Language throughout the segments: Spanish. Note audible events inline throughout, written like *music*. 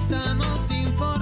estamos informándote.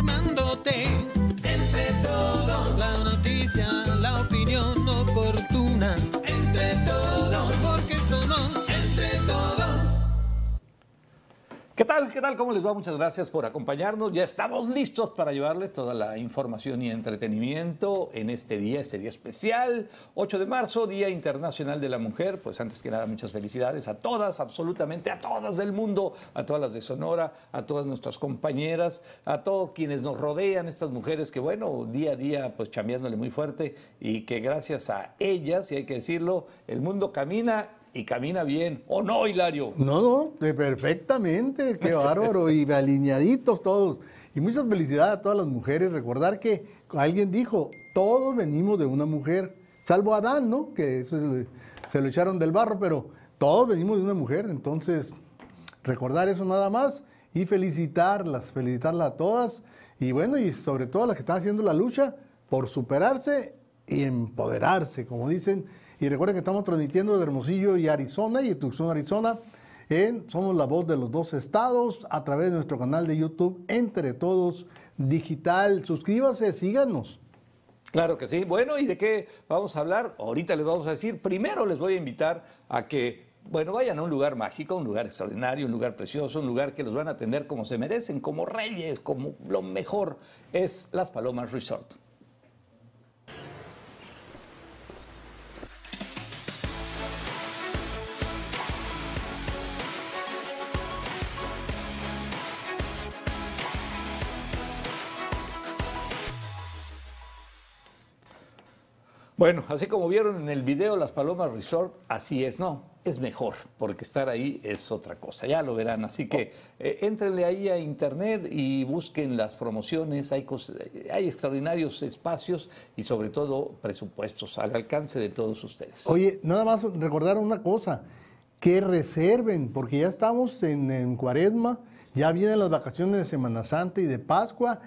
¿Qué tal? ¿Qué tal? ¿Cómo les va? Muchas gracias por acompañarnos. Ya estamos listos para llevarles toda la información y entretenimiento en este día, este día especial, 8 de marzo, Día Internacional de la Mujer. Pues antes que nada, muchas felicidades a todas, absolutamente a todas del mundo, a todas las de Sonora, a todas nuestras compañeras, a todos quienes nos rodean, estas mujeres que, bueno, día a día, pues chambeándole muy fuerte y que gracias a ellas, y hay que decirlo, el mundo camina y camina bien. ¿O no, Hilario? No, no, perfectamente, qué bárbaro, y *laughs* alineaditos todos. Y muchas felicidades a todas las mujeres. Recordar que alguien dijo, todos venimos de una mujer, salvo Adán, ¿no? Que eso es- se lo echaron del barro, pero todos venimos de una mujer. Entonces, recordar eso nada más y felicitarlas, felicitarlas a todas. Y bueno, y sobre todo a las que están haciendo la lucha por superarse y empoderarse, como dicen. Y recuerden que estamos transmitiendo de Hermosillo y Arizona y Tucson, Arizona. En Somos la voz de los dos estados a través de nuestro canal de YouTube Entre Todos Digital. Suscríbase, síganos. Claro que sí. Bueno, ¿y de qué vamos a hablar? Ahorita les vamos a decir. Primero les voy a invitar a que, bueno, vayan a un lugar mágico, un lugar extraordinario, un lugar precioso, un lugar que los van a atender como se merecen, como reyes, como lo mejor. Es Las Palomas Resort. Bueno, así como vieron en el video Las Palomas Resort, así es, no, es mejor, porque estar ahí es otra cosa, ya lo verán. Así que eh, éntrenle ahí a internet y busquen las promociones, hay, hay extraordinarios espacios y sobre todo presupuestos al alcance de todos ustedes. Oye, nada más recordar una cosa, que reserven, porque ya estamos en cuaresma, ya vienen las vacaciones de Semana Santa y de Pascua,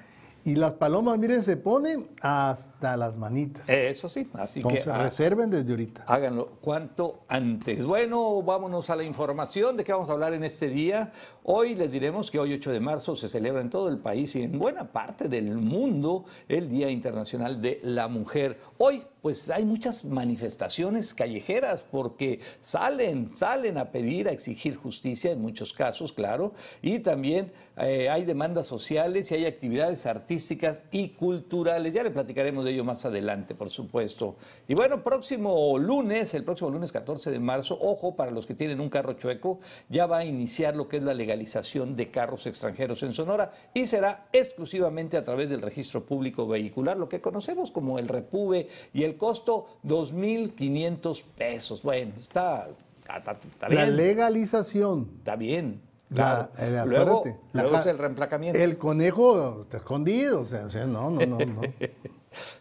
y las palomas, miren, se ponen hasta las manitas. Eso sí, así Entonces, que ah, reserven desde ahorita. Háganlo cuanto antes. Bueno, vámonos a la información de qué vamos a hablar en este día. Hoy les diremos que hoy 8 de marzo se celebra en todo el país y en buena parte del mundo el Día Internacional de la Mujer. Hoy pues hay muchas manifestaciones callejeras porque salen, salen a pedir, a exigir justicia en muchos casos, claro, y también eh, hay demandas sociales y hay actividades artísticas y culturales. Ya le platicaremos de ello más adelante, por supuesto. Y bueno, próximo lunes, el próximo lunes 14 de marzo, ojo, para los que tienen un carro chueco, ya va a iniciar lo que es la legalización de carros extranjeros en Sonora y será exclusivamente a través del registro público vehicular, lo que conocemos como el REPUBE, y el costo 2.500 pesos. Bueno, está, está, está La bien. legalización. Está bien. La- eh, luego acuérdate, la luego ja- es el reemplacamiento. El conejo está escondido, o sea, o sea, no, no, no, no. *laughs*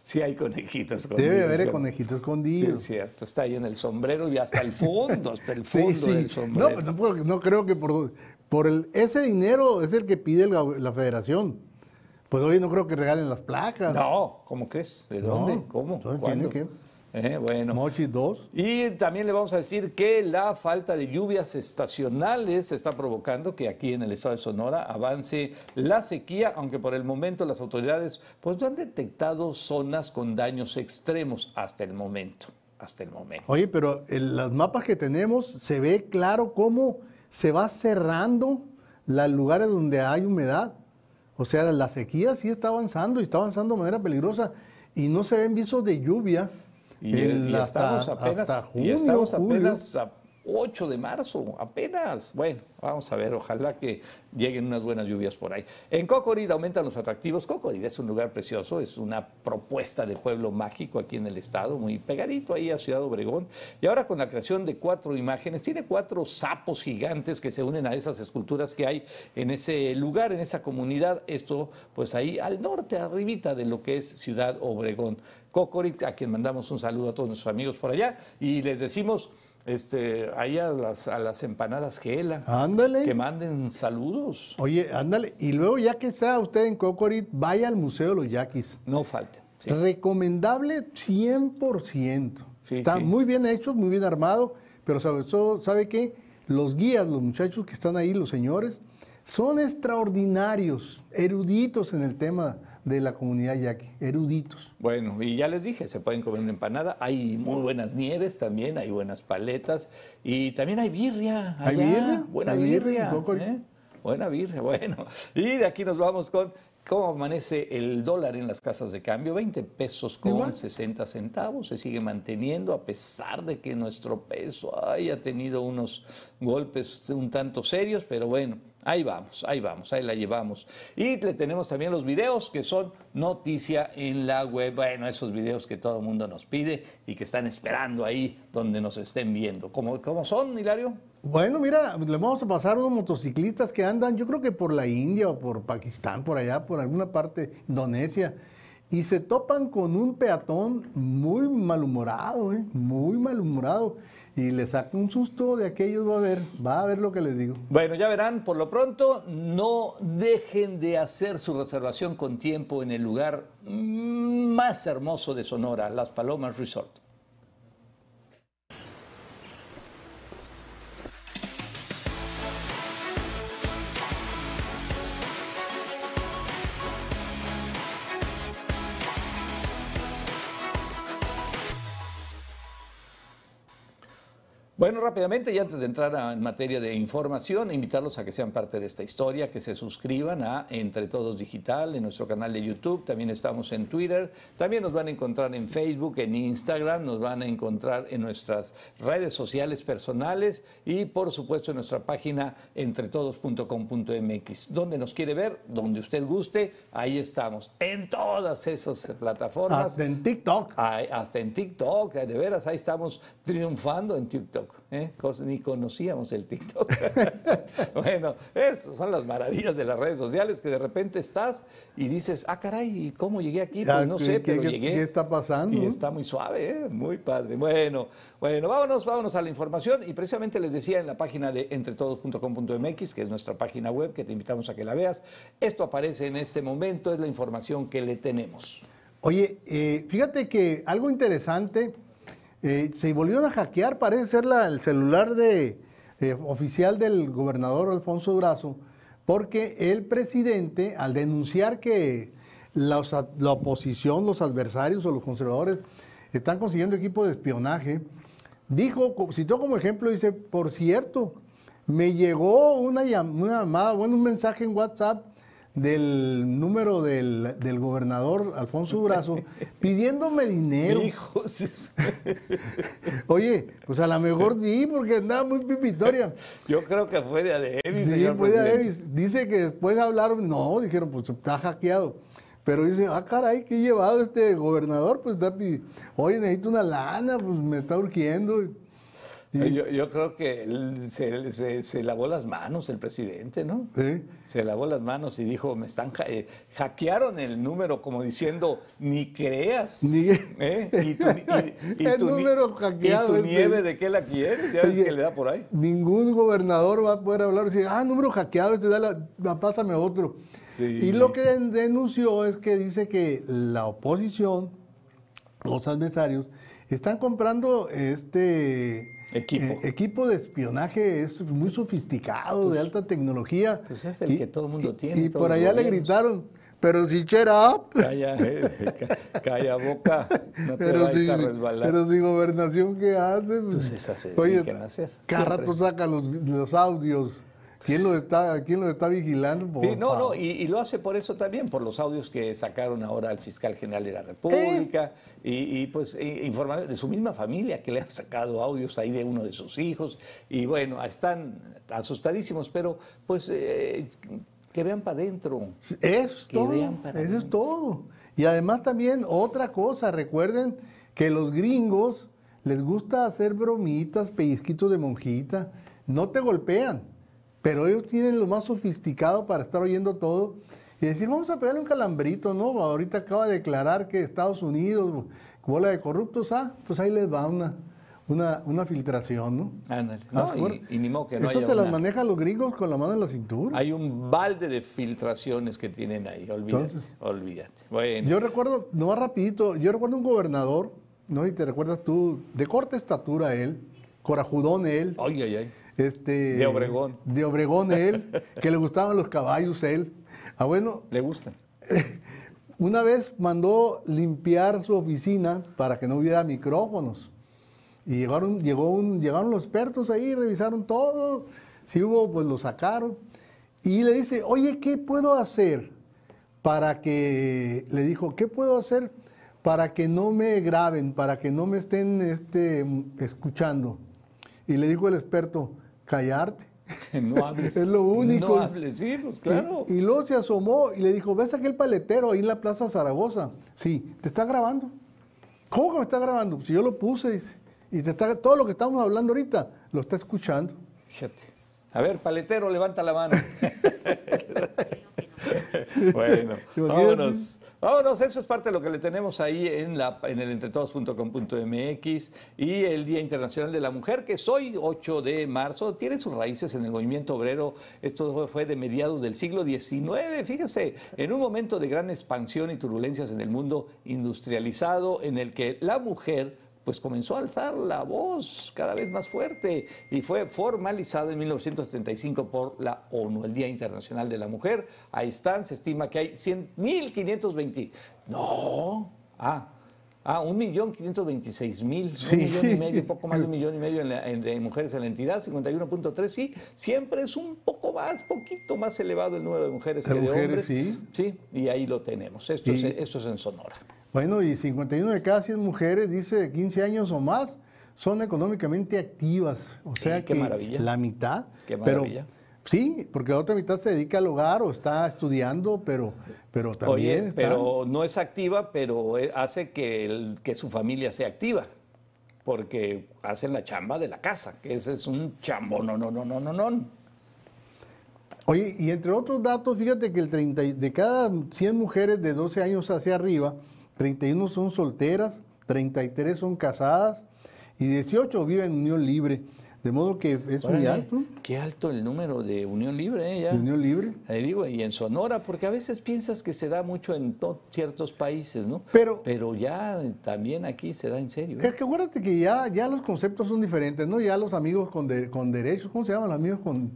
Sí hay conejitos Debe escondidos, haber el ¿sí? conejito Sí, es cierto. Está ahí en el sombrero y hasta el fondo, hasta el *laughs* fondo sí. del No, sombrero. no, puedo- no creo que por, por el, ese dinero es el que pide el la federación. Pues hoy no creo que regalen las placas. No, ¿cómo crees? ¿De No, dónde? ¿Cómo? ¿Cuándo? tiene que- Eh, bueno. Mochis 2. Y también le vamos a decir que la falta de lluvias estacionales está provocando que aquí en el estado de Sonora avance la sequía, aunque por el momento las autoridades pues no han detectado zonas con daños extremos hasta el momento. Hasta el momento. Oye, pero en los mapas que tenemos se ve claro cómo se va cerrando los lugares donde hay humedad. O sea, la sequía sí está avanzando y está avanzando de manera peligrosa y no se ven visos de lluvia. Y, y hasta- estamos apenas, hasta y junio, estamos apenas a 8 de marzo, apenas. Bueno, vamos a ver, ojalá que lleguen unas buenas lluvias por ahí. En Cocorid aumentan los atractivos. Cocorid es un lugar precioso, es una propuesta de pueblo mágico aquí en el estado, muy pegadito ahí a Ciudad Obregón. Y ahora con la creación de cuatro imágenes, tiene cuatro sapos gigantes que se unen a esas esculturas que hay en ese lugar, en esa comunidad. Esto, pues ahí al norte, arribita de lo que es Ciudad Obregón. Cocorit, a quien mandamos un saludo a todos nuestros amigos por allá y les decimos este, ahí a las, a las empanadas Gela Ándale. que manden saludos, Oye, ándale. Y luego, ya que está usted en Cocorit, vaya al Museo de los Yaquis. no falten. ¿sí? Recomendable 100%. Sí, Está sí. muy bien hecho, muy bien armado, pero sobre todo, ¿sabe qué? Los guías, los muchachos que están ahí, los señores, son extraordinarios, eruditos en el tema de la comunidad yaqui, eruditos. Bueno, y ya les dije, se pueden comer una empanada, hay muy buenas nieves también, hay buenas paletas y también hay birria. ¿Hay allá, birria? Buena ¿Hay birria? birria. Un poco- ¿eh? Buena birria, *laughs* bueno. Y de aquí nos vamos con cómo amanece el dólar en las casas de cambio, 20 pesos con Igual. 60 centavos, se sigue manteniendo a pesar de que nuestro peso haya tenido unos golpes un tanto serios, pero bueno, ahí vamos, ahí vamos, ahí la llevamos. Y le tenemos también los videos que son noticia en la web, bueno, esos videos que todo el mundo nos pide y que están esperando ahí donde nos estén viendo. ¿Cómo, cómo son, Hilario? Bueno, mira, le vamos a pasar unos motociclistas que andan, yo creo que por la India o por Pakistán, por allá, por alguna parte, Indonesia, y se topan con un peatón muy malhumorado, ¿eh? muy malhumorado, y le saca un susto de aquellos, va a ver, va a ver lo que les digo. Bueno, ya verán, por lo pronto, no dejen de hacer su reservación con tiempo en el lugar mm, más hermoso de Sonora, Las Palomas Resort. Bueno, rápidamente y antes de entrar a- en materia de información, invitarlos a que sean parte de esta historia, que se suscriban a Entre Todos Digital en nuestro canal de YouTube, también estamos en Twitter, también nos van a encontrar en Facebook, en Instagram, nos van a encontrar en nuestras redes sociales personales y por supuesto en nuestra página entretodos.com.mx. Donde nos quiere ver, donde usted guste, ahí estamos, en todas esas plataformas. Hasta en TikTok. Ay, hasta en TikTok, de veras, ahí estamos triunfando en TikTok. ¿Eh? Ni conocíamos el TikTok. *laughs* bueno, esas son las maravillas de las redes sociales que de repente estás y dices, ah, caray, ¿y ¿cómo llegué aquí? Pues no ¿qué- sé, qué- pero qué- llegué. qué está pasando? Y está muy suave, ¿eh? muy padre. Bueno, bueno, vámonos, vámonos a la información. Y precisamente les decía en la página de entretodos.com.mx, que es nuestra página web, que te invitamos a que la veas. Esto aparece en este momento, es la información que le tenemos. Oye, eh, fíjate que algo interesante, eh, se volvieron a hackear, parece ser la- el celular de, eh, oficial del gobernador Alfonso Durazo, porque el presidente, al denunciar que los a- la oposición, los adversarios o los conservadores están consiguiendo equipo de espionaje, dijo, citó como ejemplo, dice, por cierto, me llegó una llamada, bueno, un mensaje en WhatsApp del número del, del gobernador Alfonso Durazo *laughs* pidiéndome dinero. Hijos, *laughs* Oye, pues a lo mejor sí, porque andaba muy pipitoria. yo creo que fue de Adevis, Sí, señor ya presidente. Davis. Dice que después hablaron, no, dijeron, pues está hackeado. Pero dice, ah, caray, ¿qué llevado este gobernador? Pues está pi- oye, necesito una lana, pues me está urgiendo. Y- Yo, yo creo que se, se- se lavó las manos el presidente, ¿no? Sí. Se lavó las manos y dijo, me están ja- eh, hackearon el número como diciendo, ni creas. Ni- ¿eh? Y tu, y- y *laughs* El tu número hackeado, Y tu este. nieve, ¿de qué la quieres? Ya ves Oye, que le da por ahí. Ningún gobernador va a poder hablar y decir, ah, número hackeado, este, va, pásame otro. Sí. Y lo que den- denunció es que dice que la oposición, los adversarios, están comprando este Equipo. eh, equipo de espionaje, es muy sofisticado, de alta tecnología. pues es el que todo el mundo tiene, Y, por allá le gritaron, pero si up. Calla, eh, ca- calla boca, no te Pero si, a resbalar. pero si gobernación, ¿qué hace? Pues esas se Oye, hacer, cada siempre. rato sacan los, los audios. ¿Quién los está, quién los está vigilando? Por Sí, no, no, y, y lo hace por eso también, por los audios que sacaron ahora al fiscal general de la República y, y, pues informar de su misma familia que le han sacado audios ahí de uno de sus hijos y bueno, están asustadísimos, pero pues eh, que vean para adentro. Eso es Que todo. vean para Eso es todo. Y además también otra cosa, recuerden que los gringos les gusta hacer bromitas, pellizquitos de monjita, no te golpean, pero ellos tienen lo más sofisticado para estar oyendo todo y decir, vamos a pegarle un calambrito, ¿no? Ahorita acaba de declarar que Estados Unidos, bola de corruptos, ah, pues ahí les va una, una, una filtración, ¿no? Ándale. Ah, No, y, y ni modo que no Eso haya se las manejan los gringos con la mano en la cintura. Hay un balde de filtraciones que tienen ahí, olvídate, Entonces- olvídate. Bueno, Yo recuerdo, no rapidito, yo recuerdo un gobernador, ¿no? Y te recuerdas tú, de corta estatura él, corajudón él, ay, ay, ay. Este, De Obregón. De Obregón él, que le gustaban los caballos él. Ah, bueno, Le gustan. *laughs* una vez mandó limpiar su oficina para que no hubiera micrófonos. Y llegaron, llegó un, llegaron los expertos ahí, revisaron todo. Si hubo, pues lo sacaron. Y le dice, oye, ¿qué puedo hacer para que, le dijo, ¿qué puedo hacer para que no me graben, para que no me estén este, escuchando? Y le dijo el experto, callarte. *laughs* No hables. Es lo único. No hables, sí, pues claro. Y, y luego se asomó y le dijo, ¿ves aquel paletero ahí en la Plaza Zaragoza? Sí, ¿te está grabando? ¿Cómo que me está grabando? Si yo lo puse, dice, y te está, todo lo que estamos hablando ahorita lo está escuchando. Fíjate. A ver, paletero, levanta la mano. *laughs* bueno, vámonos. Vámonos, eso es parte de lo que le tenemos ahí en, la, el entretodos.com.mx y el Día Internacional de la Mujer, que es hoy, 8 de marzo, tiene sus raíces en el movimiento obrero. Esto fue de mediados del siglo XIX. Fíjese, en un momento de gran expansión y turbulencias en el mundo industrializado, en el que la mujer pues comenzó a alzar la voz cada vez más fuerte y fue formalizado en 1975 por la ONU, el Día Internacional de la Mujer. Ahí están, se estima que hay 100, 1.520. No, ah, ah, 1.526.000, un Sí. millón y medio, poco más de un *laughs* millón y medio en la- en- de mujeres en la entidad, 51.3, sí, siempre es un poco más, poquito más elevado el número de mujeres De que de hombres. sí. Sí, y ahí lo tenemos. Esto, Sí. es, esto es en Sonora. Bueno, y 51 de cada 100 mujeres, dice, de 15 años o más, son económicamente activas. O sea qué que maravilla. la mitad. Qué pero- maravilla. sí, porque la otra mitad se dedica al hogar o está estudiando, pero, pero también Oye, están- pero no es activa, pero eh, hace que, el- que su familia sea activa. Porque hacen la chamba de la casa, que ese es un chambo, no, no, no, no, no, no. Oye, y entre otros datos, fíjate que el 30, y- de cada 100 mujeres de 12 años hacia arriba, 31 son solteras, 33 son casadas y 18 viven en unión libre. De modo que es muy Órale, alto, Qué alto el número de unión libre, ¿eh? Ya. de unión libre. Eh, digo, y en Sonora, porque a veces piensas que se da mucho en to- ciertos países, ¿no? Pero- Pero ya también aquí se da en serio. ¿eh? Es que acuérdate que ya, ya los conceptos son diferentes, ¿no? Ya los amigos con, de- con derechos, ¿cómo se llaman? Los amigos con,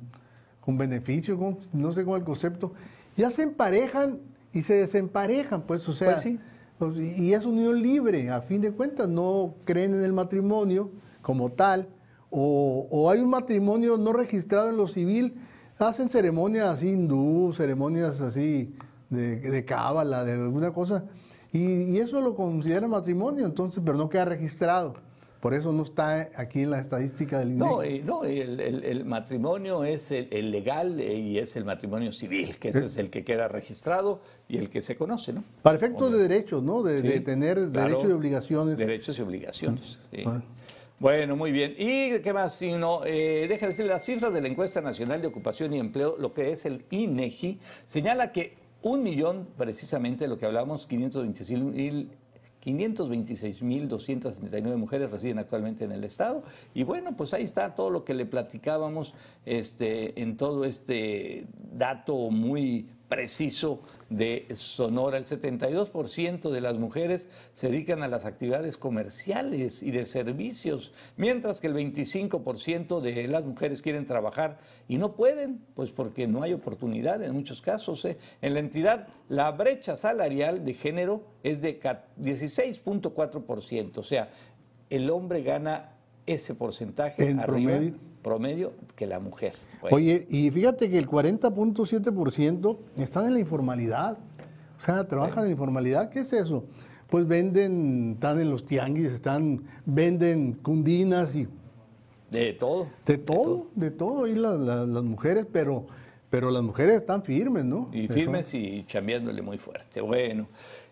con beneficios, no sé cómo es el concepto. Ya se emparejan y se desemparejan, pues, o sea. Pues sí. Pues, y es unión libre, a fin de cuentas, no creen en el matrimonio como tal, o, o hay un matrimonio no registrado en lo civil, hacen ceremonias así hindú, ceremonias así de, cábala, de alguna cosa, y, y eso lo considera matrimonio, entonces, pero no queda registrado. Por eso no está aquí en la estadística del INEGI. No, eh, no el, el- el matrimonio es el, el legal eh, y es el matrimonio civil, que ese es el que queda registrado y el que se conoce, ¿no? Para efectos de derechos, ¿no? De, Sí, de tener claro. derechos y obligaciones. Derechos y obligaciones. sí. Bueno. Bueno, muy bien. ¿Y qué más? Si no, eh, déjame decir, las cifras de la encuesta nacional de ocupación y empleo, lo que es el INEGI, señala que un millón, precisamente lo que hablamos, 526 mil 526.269 mujeres residen actualmente en el Estado. Y bueno, pues ahí está todo lo que le platicábamos este, en todo este dato muy preciso de Sonora. El 72% de las mujeres se dedican a las actividades comerciales y de servicios, mientras que el 25% de las mujeres quieren trabajar y no pueden, pues porque no hay oportunidad en muchos casos. ¿eh? En la entidad, la brecha salarial de género es de ca- 16.4%, o sea, el hombre gana ese porcentaje En arriba, promedio. promedio que la mujer. Oye, y fíjate que el 40.7% están en la informalidad. O sea, trabajan en la informalidad. ¿Qué es eso? Pues venden, están en los tianguis, están, venden cundinas y de todo. de todo, de todo, la- la- las mujeres, pero, pero las mujeres están firmes, ¿no? Y Eso. firmes y chambeándole muy fuerte. Bueno,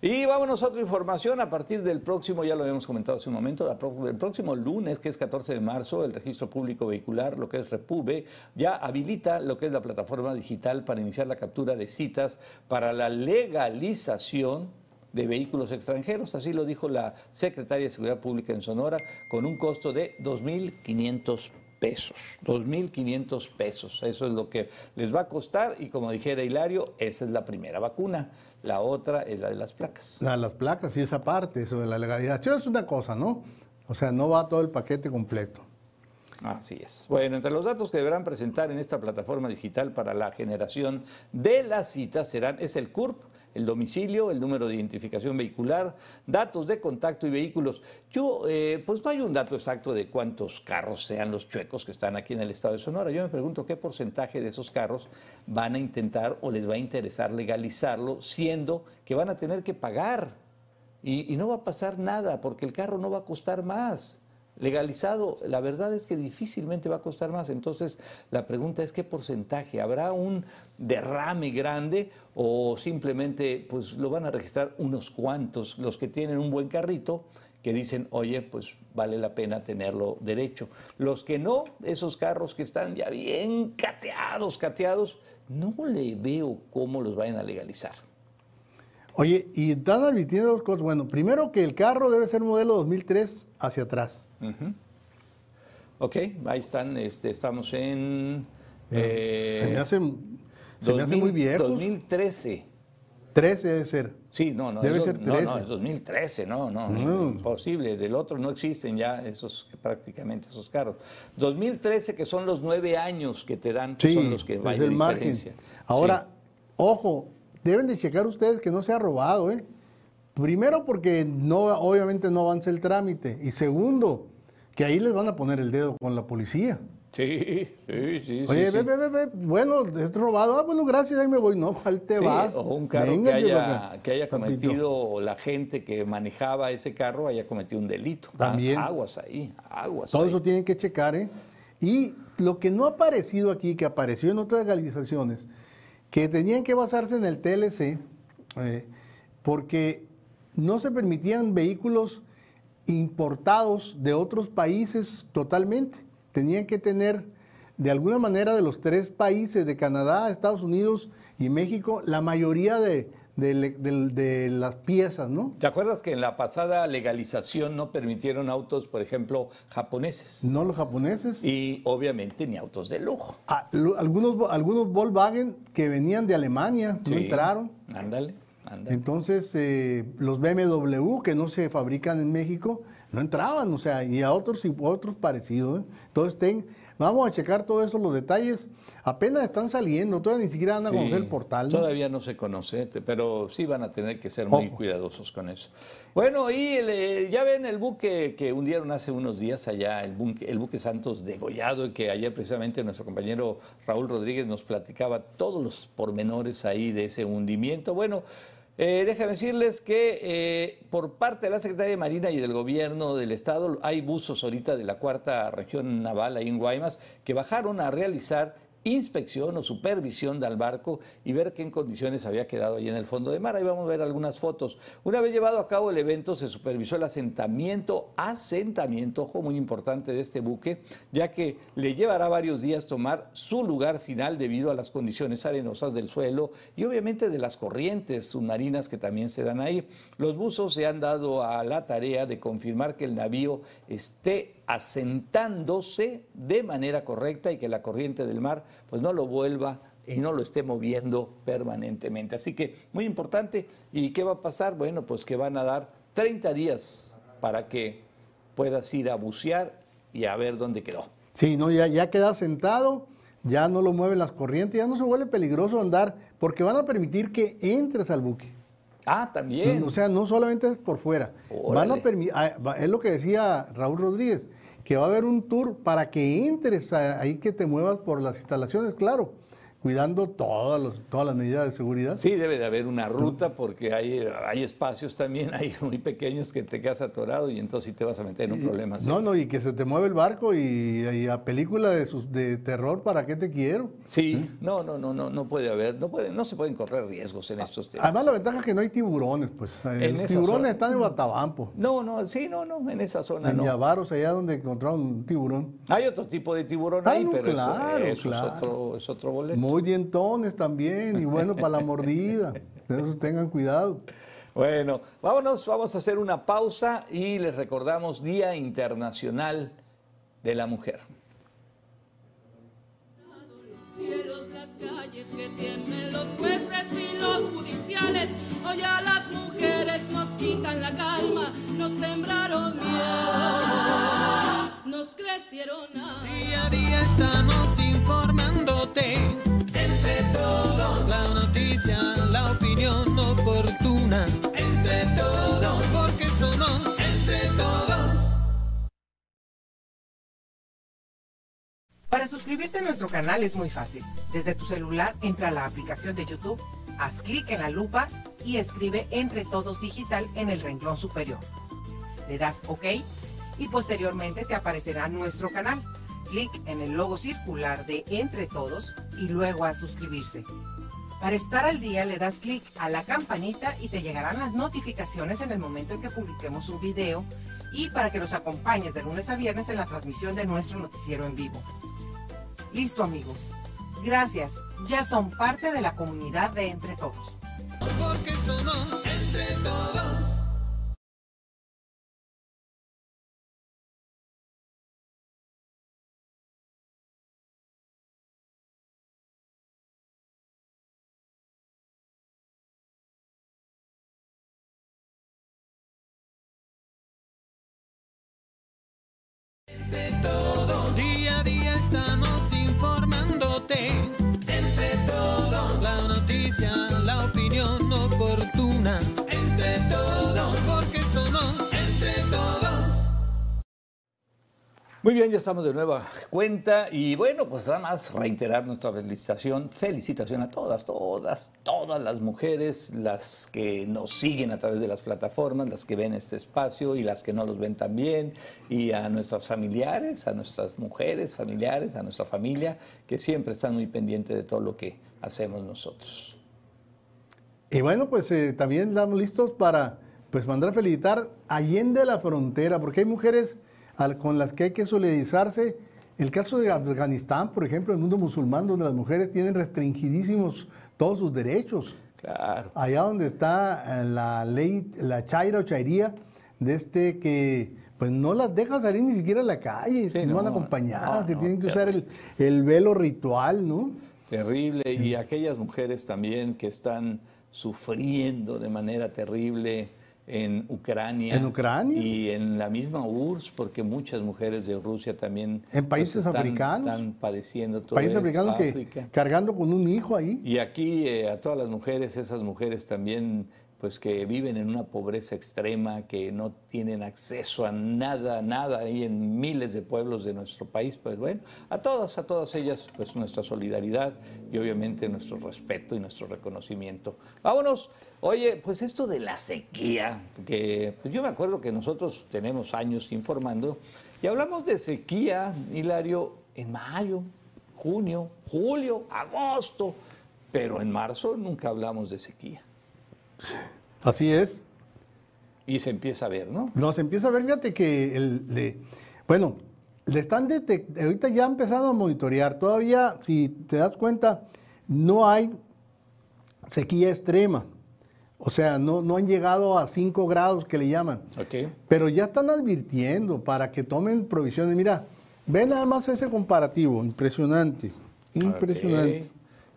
y vámonos a otra información. A partir del próximo, ya lo habíamos comentado hace un momento, el próximo lunes, que es 14 de marzo, el registro público vehicular, lo que es Repube, ya habilita lo que es la plataforma digital para iniciar la captura de citas para la legalización de vehículos extranjeros. Así lo dijo la secretaria de Seguridad Pública en Sonora, con un costo de 2.500 pesos. 2.500 pesos. Eso es lo que les va a costar y como dijera Hilario, esa es la primera vacuna. La otra es la de las placas. La- las placas y esa parte, eso de la legalización es una cosa, ¿no? O sea, no va todo el paquete completo. Así es. Bueno, entre los datos que deberán presentar en esta plataforma digital para la generación de las citas serán, es el CURP, el domicilio, el número de identificación vehicular, datos de contacto y vehículos. Yo, eh, pues no hay un dato exacto de cuántos carros sean los chuecos que están aquí en el estado de Sonora. Yo me pregunto qué porcentaje de esos carros van a intentar o les va a interesar legalizarlo, siendo que van a tener que pagar. Y, y no va a pasar nada porque el carro no va a costar más legalizado, la verdad es que difícilmente va a costar más. Entonces, la pregunta es qué porcentaje, ¿habrá un derrame grande o simplemente pues lo van a registrar unos cuantos, los que tienen un buen carrito, que dicen, oye, pues vale la pena tenerlo derecho. Los que no, esos carros que están ya bien cateados, cateados, no le veo cómo los vayan a legalizar. Oye, y están advirtiendo dos cosas. Bueno, primero que el carro debe ser modelo 2003 hacia atrás. Ok, ahí están, este, estamos en... Eh, se me hace, se me hace muy viejo. 2013. 13 debe ser. Sí, no, no, debe eso, ser 13. no, no, es 2013, no, no, No. imposible. Del otro no existen ya esos, prácticamente esos carros. 2013, que son los nueve años que te dan, que Sí, son los que el margen. diferencia. Ahora, ojo, deben de checar ustedes que no sea robado, ¿eh? Primero porque no, obviamente no avanza el trámite. Y segundo, que ahí les van a poner el dedo con la policía. Sí, sí, sí. sí, Oye, sí. ve, ve, ve, ve, bueno, es robado. Ah, bueno, gracias, ahí me voy. No, ¿cuál te Sí, vas? o un carro Venga, que, haya, que haya cometido, la gente que manejaba ese carro haya cometido un delito. Ah, También. Aguas ahí, aguas Todo ahí. eso tienen que checar, ¿eh? Y lo que no ha aparecido aquí, que apareció en otras legalizaciones, que tenían que basarse en el TLC, eh, porque no se permitían vehículos importados de otros países totalmente. Tenían que tener, de alguna manera, de los tres países, de Canadá, Estados Unidos y México, la mayoría de, de- de- de las piezas, ¿no? ¿Te acuerdas que en la pasada legalización no permitieron autos, por ejemplo, japoneses? No los japoneses. Y obviamente ni autos de lujo. Ah, lo- algunos, algunos Volkswagen que venían de Alemania no entraron. Ándale, Entonces, eh, los BMW que no se fabrican en México no entraban, o sea, y a otros y otros parecidos. ¿eh? Entonces, ten- vamos a checar todos esos los detalles. Apenas están saliendo, todavía ni siquiera van a Sí, conocer el portal. ¿no? Todavía no se conoce, pero sí van a tener que ser muy Ojo. cuidadosos con eso. Bueno, y el, eh, ya ven el buque que hundieron hace unos días allá, el buque, el buque Santos degollado, y que ayer precisamente nuestro compañero Raúl Rodríguez nos platicaba todos los pormenores ahí de ese hundimiento. Bueno, eh, déjame decirles que eh, por parte de la Secretaría de Marina y del Gobierno del Estado hay buzos ahorita de la cuarta región naval ahí en Guaymas que bajaron a realizar inspección o supervisión del barco y ver qué condiciones había quedado ahí en el fondo de mar. Ahí vamos a ver algunas fotos. Una vez llevado a cabo el evento, se supervisó el asentamiento, asentamiento, ojo muy importante de este buque, ya que le llevará varios días tomar su lugar final debido a las condiciones arenosas del suelo y obviamente de las corrientes submarinas que también se dan ahí. Los buzos se han dado a la tarea de confirmar que el navío esté asentándose de manera correcta y que la corriente del mar pues no lo vuelva y no lo esté moviendo permanentemente. Así que muy importante. ¿Y qué va a pasar? Bueno, pues que van a dar 30 días para que puedas ir a bucear y a ver dónde quedó. Sí, no, ya, ya queda sentado, ya no lo mueven las corrientes, ya no se vuelve peligroso andar, porque van a permitir que entres al buque. Ah, también. O sea, no solamente es por fuera. Van a es lo que decía Raúl Rodríguez, que va a haber un tour para que entres ahí, que te muevas por las instalaciones, claro, cuidando todas, los- todas las medidas de seguridad. Sí, debe de haber una ruta porque hay, hay espacios también, *laughs* hay muy pequeños que te quedas atorado y entonces sí te vas a meter en un problema. No, no, y que se te mueve el barco y, y a película de, sus, de terror, ¿para qué te quiero? Sí, no, no, no, no, no puede haber, no, puede, no se pueden correr riesgos en estos temas. Además, la ventaja es que no hay tiburones, pues. eh, En Los tiburones zona. están en Batabampo, No, no, sí, no, no, en esa zona en no. Yavaros, allá donde encontraron un tiburón. Hay otro tipo de tiburón Ah, ahí, no, pero eso- claro, eso, claro. Es, otro, es otro boleto. Muy dientones también, y bueno para la mordida. *laughs* Entonces tengan cuidado. Bueno, vámonos, vamos a hacer una pausa y les recordamos Día Internacional de la Mujer. cielos, las calles que tienen los jueces y los judiciales. Hoy a las mujeres nos quitan la calma, nos sembraron miedo, nos nada. Día a día estamos informándote. Entre todos. La noticia, la opinión oportuna. Entre todos. Porque somos entre todos. Para suscribirte a nuestro canal es muy fácil. Desde tu celular entra a la aplicación de YouTube, haz clic en la lupa y escribe Entre Todos Digital en el renglón superior. Le das OK y posteriormente te aparecerá nuestro canal. Clic en el logo circular de Entre Todos y luego a suscribirse. Para estar al día le das clic a la campanita y te llegarán las notificaciones en el momento en que publiquemos un video y para que nos acompañes de lunes a viernes en la transmisión de nuestro noticiero en vivo. Listo amigos. Gracias. Ya son parte de la comunidad de Entre Todos. Porque somos entre todos. Estamos informándote. Muy bien, ya estamos de nueva cuenta y bueno, pues nada más reiterar nuestra felicitación, felicitación a todas, todas, todas las mujeres, las que nos siguen a través de las plataformas, las que ven este espacio y las que no los ven también, y a nuestras familiares, a nuestras mujeres familiares, a nuestra familia, que siempre están muy pendientes de todo lo que hacemos nosotros. Y bueno, pues eh, también estamos listos para pues mandar a felicitar allende la frontera, porque hay mujeres al- con las que hay que solidarizarse. El caso de Afganistán, por ejemplo, el mundo musulmán, donde las mujeres tienen restringidísimos todos sus derechos. Claro. Allá donde está eh, la ley, la chaira o chairía, de este que pues no las deja salir ni siquiera a la calle, Sí, no, van acompañadas, no, que no, tienen que usar el, el velo ritual, ¿no? Terrible. Y aquellas mujeres también que están sufriendo de manera terrible en Ucrania. En Ucrania. Y en la misma URSS, porque muchas mujeres de Rusia también. pues, En países están, africanos. Están padeciendo todo Países africanos que cargando con un hijo ahí. Y aquí eh, a todas las mujeres, esas mujeres también, pues que viven en una pobreza extrema, que no tienen acceso a nada, nada ahí en miles de pueblos de nuestro país, pues bueno, a todas, a todas ellas, pues nuestra solidaridad y obviamente nuestro respeto y nuestro reconocimiento. Vámonos. Oye, pues esto de la sequía, que pues yo me acuerdo que nosotros tenemos años informando y hablamos de sequía, Hilario, en mayo, junio, julio, agosto, pero en marzo nunca hablamos de sequía. Así es. Y se empieza a ver, ¿no? Nos empieza a ver, fíjate que, el, le- bueno, le están detect- ahorita ya han empezado a monitorear. Todavía, si te das cuenta, no hay sequía extrema. O sea, no, no han llegado a 5 grados que le llaman. Pero ya están advirtiendo para que tomen provisiones. Mira, ve nada más ese comparativo, impresionante, impresionante. Ok.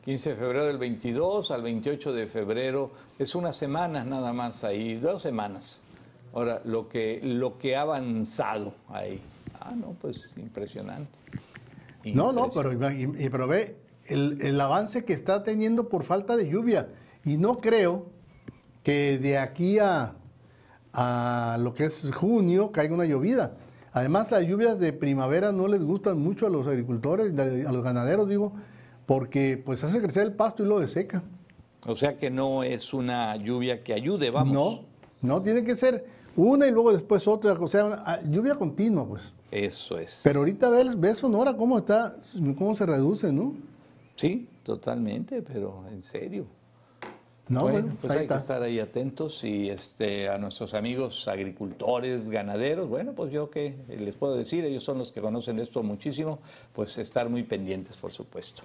15 de febrero del 22 al 28 de febrero, es una semana nada más ahí, dos semanas. Ahora, lo que, lo que ha avanzado ahí. Ah, no, pues impresionante. No, no, pero, Impresionante. y- y- pero ve el, el avance que está teniendo por falta de lluvia. Y no creo que de aquí a, a lo que es junio caiga una llovida. Además, las lluvias de primavera no les gustan mucho a los agricultores, a los ganaderos, digo, porque pues hace crecer el pasto y lo deseca. O sea que no es una lluvia que ayude, vamos. No, no, tiene que ser una y luego después otra, o sea, lluvia continua, pues. Eso es. Pero ahorita ve, ve Sonora cómo está, cómo se reduce, ¿no? Sí, totalmente, pero en serio. No, bueno, bueno, pues hay está. que estar ahí atentos y este, a nuestros amigos agricultores, ganaderos, bueno, pues yo que les puedo decir, ellos son los que conocen esto muchísimo, pues estar muy pendientes, por supuesto.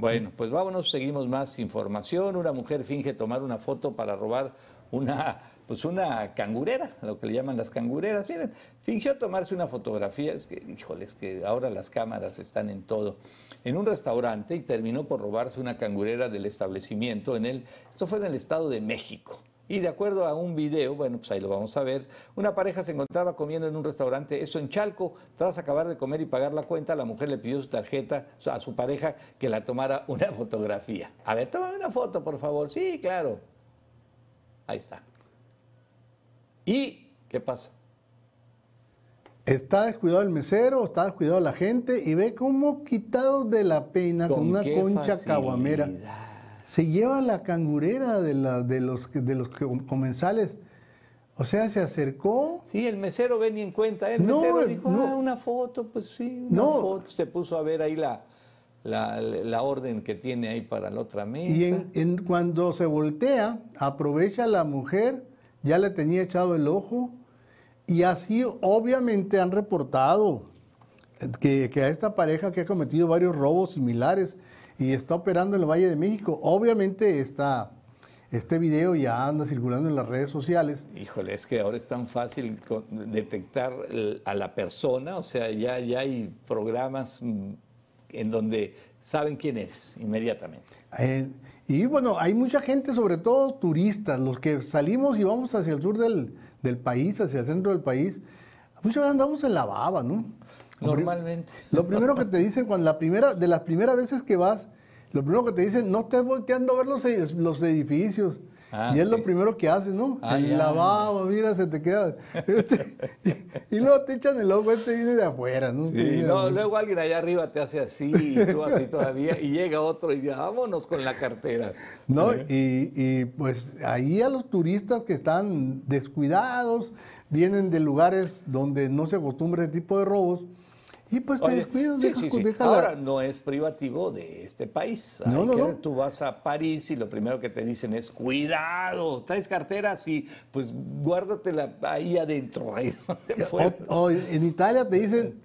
Bueno, pues vámonos, seguimos más información. Una mujer finge tomar una foto para robar una, pues una cangurera, lo que le llaman las cangureras. Miren, fingió tomarse una fotografía, es que, híjole, es que ahora las cámaras están en todo, en un restaurante y terminó por robarse una cangurera del establecimiento en el, esto fue en el Estado de México. Y de acuerdo a un video, bueno, pues ahí lo vamos a ver, una pareja se encontraba comiendo en un restaurante, eso en Chalco, tras acabar de comer y pagar la cuenta, la mujer le pidió su tarjeta a su pareja que la tomara una *laughs* fotografía. A ver, toma una foto, por favor. Sí, claro. Ahí está. ¿Y qué pasa? Está descuidado el mesero, está descuidado la gente y ve cómo quitado de la pena con, una concha caguamera se lleva la cangurera de, la- de los, de los com- comensales. O sea, se acercó. Sí, el mesero ven y en cuenta. El No, mesero dijo, no. ah, una foto, pues sí, una No. foto. Se puso a ver ahí la, la, la orden que tiene ahí para la otra mesa. Y en, en- cuando se voltea, aprovecha la mujer, ya le tenía echado el ojo, y así obviamente han reportado que, que a esta pareja que ha cometido varios robos similares y está operando en el Valle de México, obviamente está, este video ya anda circulando en las redes sociales. Híjole, es que ahora es tan fácil detectar a la persona, o sea, ya, ya hay programas mm, en donde saben quién eres inmediatamente. Eh, y bueno, hay mucha gente, sobre todo turistas, los que salimos y vamos hacia el sur del, del país, hacia el centro del país, muchas veces andamos en la baba, ¿no? Normalmente. Lo primero que te dicen cuando la primera, de las primeras veces que vas, lo primero que te dicen, no estés volteando a ver los, los edificios. Ah, y es sí. lo primero que haces, ¿no? Ah, el ya. lavabo, mira, se te queda. *laughs* Este, y, y luego te echan el ojo, este viene de afuera, ¿no? Sí, de no, luego alguien allá arriba te hace así, y tú así todavía, y llega otro y dice, vámonos con la cartera. ¿no? ¿Eh? Y, y, pues ahí a los turistas que están descuidados, vienen de lugares donde no se acostumbra ese tipo de robos, y pues te descuidas, sí, sí, la- Ahora no es privativo de este país. No, no, no. Tú vas a París y lo primero que te dicen es cuidado, traes cartera, sí, pues guárdatela ahí adentro, ahí *laughs* donde fueras. O, o en Italia te dicen,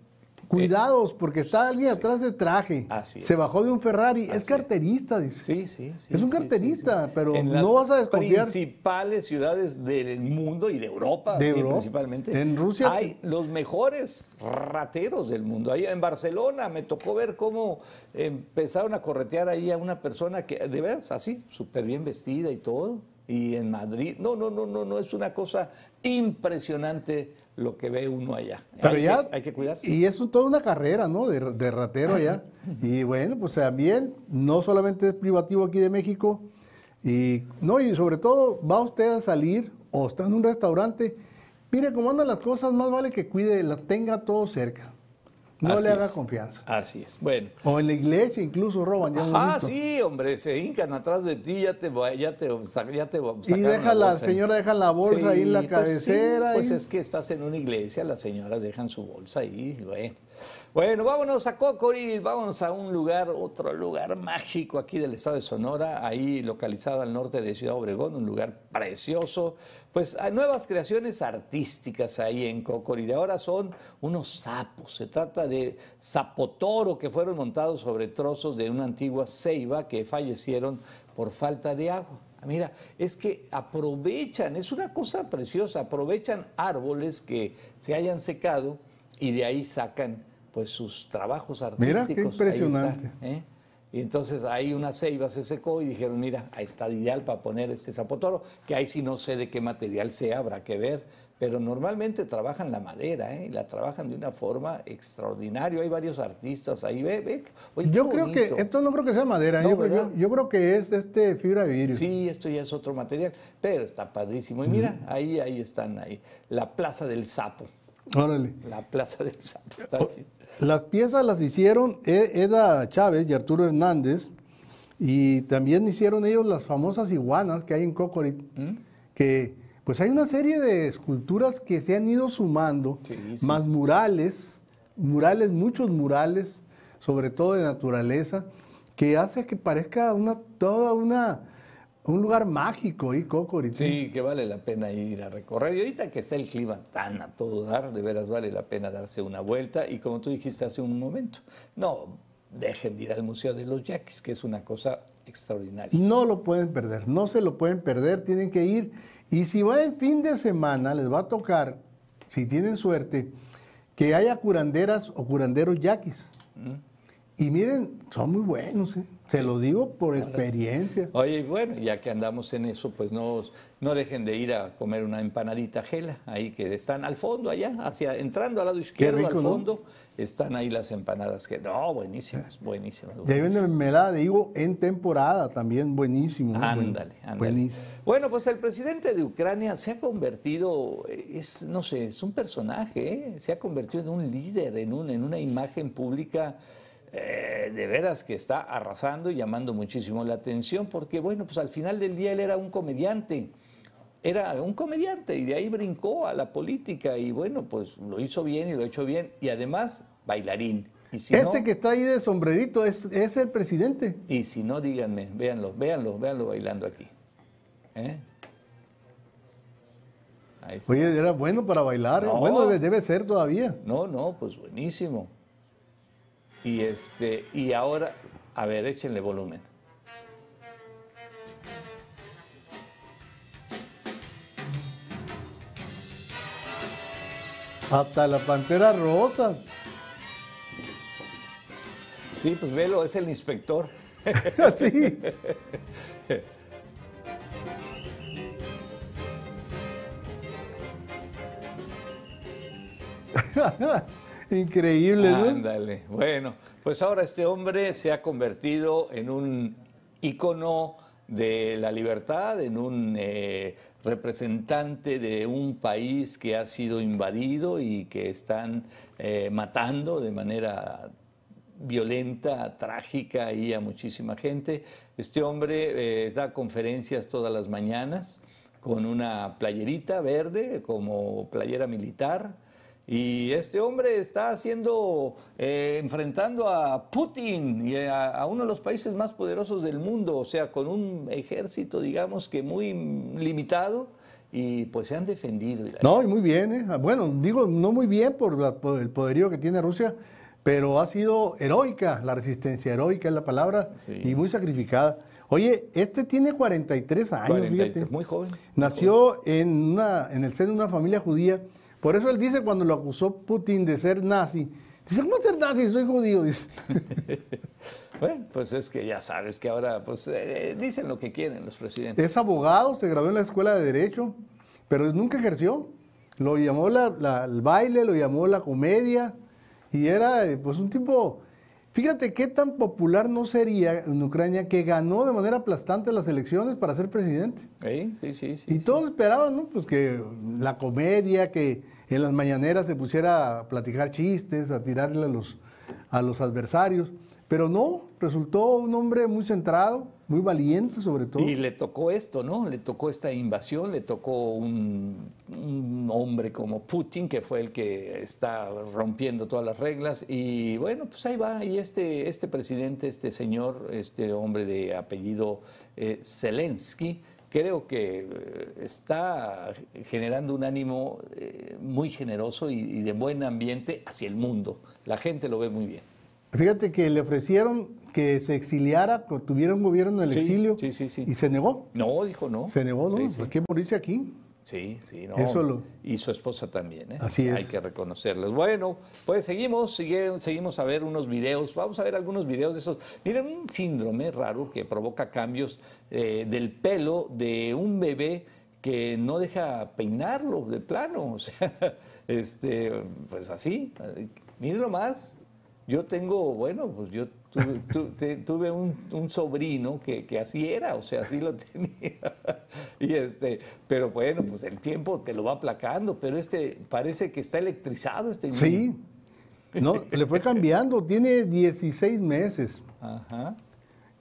cuidados, porque está alguien atrás de traje. Así Se es. bajó de un Ferrari, Así es carterista, dice. Sí, sí, sí. Es un carterista, sí, sí. pero En no las vas a desconfiar. principales ciudades del mundo y de Europa, De sí, Europa. principalmente. En Rusia- Hay los mejores rateros del mundo. Ahí en Barcelona me tocó ver cómo empezaron a corretear ahí a una persona que, de veras, así, súper bien vestida y todo. Y en Madrid, no, no, no, no, no, es una cosa impresionante lo que ve uno allá. Pero hay, ya, que, hay que cuidarse. Y es toda una carrera, ¿no? De, de ratero allá. *laughs* y bueno, pues también, no solamente es privativo aquí de México, y no, y sobre todo, va usted a salir o está en un restaurante, mire cómo andan las cosas, más vale que cuide, las tenga todo cerca. No Así le haga es. confianza. Así es. Bueno. O en la iglesia incluso roban, ya Ah, sí, hombre, se hincan atrás de ti, ya te, ya te, ya te Y deja la señora deja la bolsa ahí en la pues sí, cabecera. Pues, es que estás en una iglesia, las señoras dejan su bolsa ahí, bueno. Bueno, vámonos a Cocorit, vámonos a un lugar, otro lugar mágico aquí del estado de Sonora, ahí localizado al norte de Ciudad Obregón, un lugar precioso. Pues hay nuevas creaciones artísticas ahí en Cocorit. Ahora son unos sapos. Se trata de zapotoro que fueron montados sobre trozos de una antigua ceiba que fallecieron por falta de agua. Ah, Mira, es que aprovechan, es una cosa preciosa, aprovechan árboles que se hayan secado y de ahí sacan pues sus trabajos Mira, qué artísticos. Ahí está, impresionante. ¿eh? Y entonces ahí una ceiba se secó y dijeron, mira, ahí está ideal para poner este zapotoro, que ahí sí no sé de qué material sea, habrá que ver, pero normalmente trabajan la madera, ¿eh? y la trabajan de una forma extraordinaria. Hay varios artistas ahí, ve, ve. Oye, yo creo que, esto no creo que sea madera, No, yo, creo- yo- yo creo que es este fibra de vidrio. Sí, esto ya es otro material, pero está padrísimo. Y mira, ahí, ahí están, ahí. La Plaza del Sapo. Órale. La Plaza del Sapo. Está. Las piezas las hicieron E- Eda Chávez y Arturo Hernández y también hicieron ellos las famosas iguanas que hay en Cocorit, ¿Mm? que pues hay una serie de esculturas que se han ido sumando, Sí, sí. más murales, murales, muchos murales, sobre todo de naturaleza, que hace que parezca una, toda una, un lugar mágico y Cocorit. Sí, que vale la pena ir a recorrer. Y ahorita que está el clima tan a todo dar, de veras vale la pena darse una vuelta. Y como tú dijiste hace un momento, no dejen de ir al Museo de los Yaquis, que es una cosa extraordinaria. No lo pueden perder, no se lo pueden perder, tienen que ir. Y si va en fin de semana, les va a tocar, si tienen suerte, que haya curanderas o curanderos yaquis. Y miren, son muy buenos, ¿eh? Se lo digo por experiencia. Oye, bueno, ya que andamos en eso, pues no, no dejen de ir a comer una empanadita gela, ahí que están al fondo allá, hacia entrando al lado izquierdo, rico, al ¿no? fondo, están ahí las empanadas que no, buenísimas, buenísimas. Y hay buenísimas. una mermelada de higo en temporada, también buenísimo. Ándale, ándale. Buenísimo. Bueno, pues el presidente de Ucrania se ha convertido, es, no sé, es un personaje, ¿eh? se ha convertido en un líder, en, un, en una imagen pública eh, de veras que está arrasando y llamando muchísimo la atención, porque bueno, pues al final del día él era un comediante. Era un comediante y de ahí brincó a la política y bueno, pues lo hizo bien y lo ha hecho bien y además bailarín. Y si Ese no- que está ahí de sombrerito es, es el presidente. y si no, díganme, véanlo, véanlo, véanlo bailando aquí. ¿Eh? Ahí está. Oye, era bueno para bailar. ¿eh? No. Bueno, debe, debe ser todavía. No, no, pues buenísimo. Y este, y ahora, a ver, échenle volumen. Hasta la pantera rosa. Sí, pues velo, es el inspector. *laughs* sí. *laughs* Increíble, ¿no? Ándale. Bueno, pues ahora este hombre se ha convertido en un ícono de la libertad, en un eh, representante de un país que ha sido invadido y que están eh, matando de manera violenta, trágica y a muchísima gente. Este hombre eh, da conferencias todas las mañanas con una playerita verde como playera militar. Y este hombre está haciendo, eh, enfrentando a Putin y a, a uno de los países más poderosos del mundo, o sea, con un ejército, digamos que muy limitado, y pues se han defendido. No, y muy bien, ¿eh? Bueno, digo, no muy bien por, la- por el poderío que tiene Rusia, pero ha sido heroica, la resistencia heroica es la palabra, Sí. y muy sacrificada. Oye, este tiene 43 años, 43, fíjate. muy joven. Nació en, una, en el seno de una familia judía. Por eso él dice cuando lo acusó Putin de ser nazi, dice, ¿cómo ser nazi? Soy judío, dice. *laughs* Bueno, pues es que ya sabes que ahora pues eh, dicen lo que quieren los presidentes. Es abogado, se graduó en la escuela de Derecho, pero nunca ejerció. Lo llamó la- la- el baile, lo llamó la comedia, y era eh, pues un tipo... Fíjate qué tan popular no sería en Ucrania que ganó de manera aplastante las elecciones para ser presidente. ¿Eh? Sí, sí, sí. Y sí. todos esperaban, ¿no? Pues que la comedia, que en las mañaneras se pusiera a platicar chistes, a tirarle a los, a los adversarios. Pero no, resultó un hombre muy centrado, muy valiente sobre todo. Y le tocó esto, ¿no? Le tocó esta invasión, le tocó un, hombre como Putin, que fue el que está rompiendo todas las reglas. Y bueno, pues ahí va. Y este, este presidente, este señor, este hombre de apellido eh, Zelensky, creo que eh, está generando un ánimo eh, muy generoso y, de buen ambiente hacia el mundo. La gente lo ve muy bien. Fíjate que le ofrecieron que se exiliara, que tuviera un gobierno en el Sí, exilio, sí, sí, sí. y se negó. No, dijo no. Se negó, ¿no? Hay que morirse aquí. Sí, sí, no. Eso lo- Y su esposa también, ¿eh? Así es. Hay que reconocerles. Bueno, pues seguimos, sigue- seguimos a ver unos videos. Vamos a ver algunos videos de esos. Miren, un síndrome raro que provoca cambios eh, del pelo de un bebé que no deja peinarlo de plano. *laughs* O sea, este, pues así. Mírenlo más. Yo tengo, bueno, pues yo tuve, tu- te- tuve un, un sobrino que, que así era, o sea, así lo *laughs* tenía. Y este, pero bueno, pues el tiempo te lo va aplacando, pero este parece que está electrizado este niño. Sí. No, le fue cambiando. Tiene 16 meses. Ajá.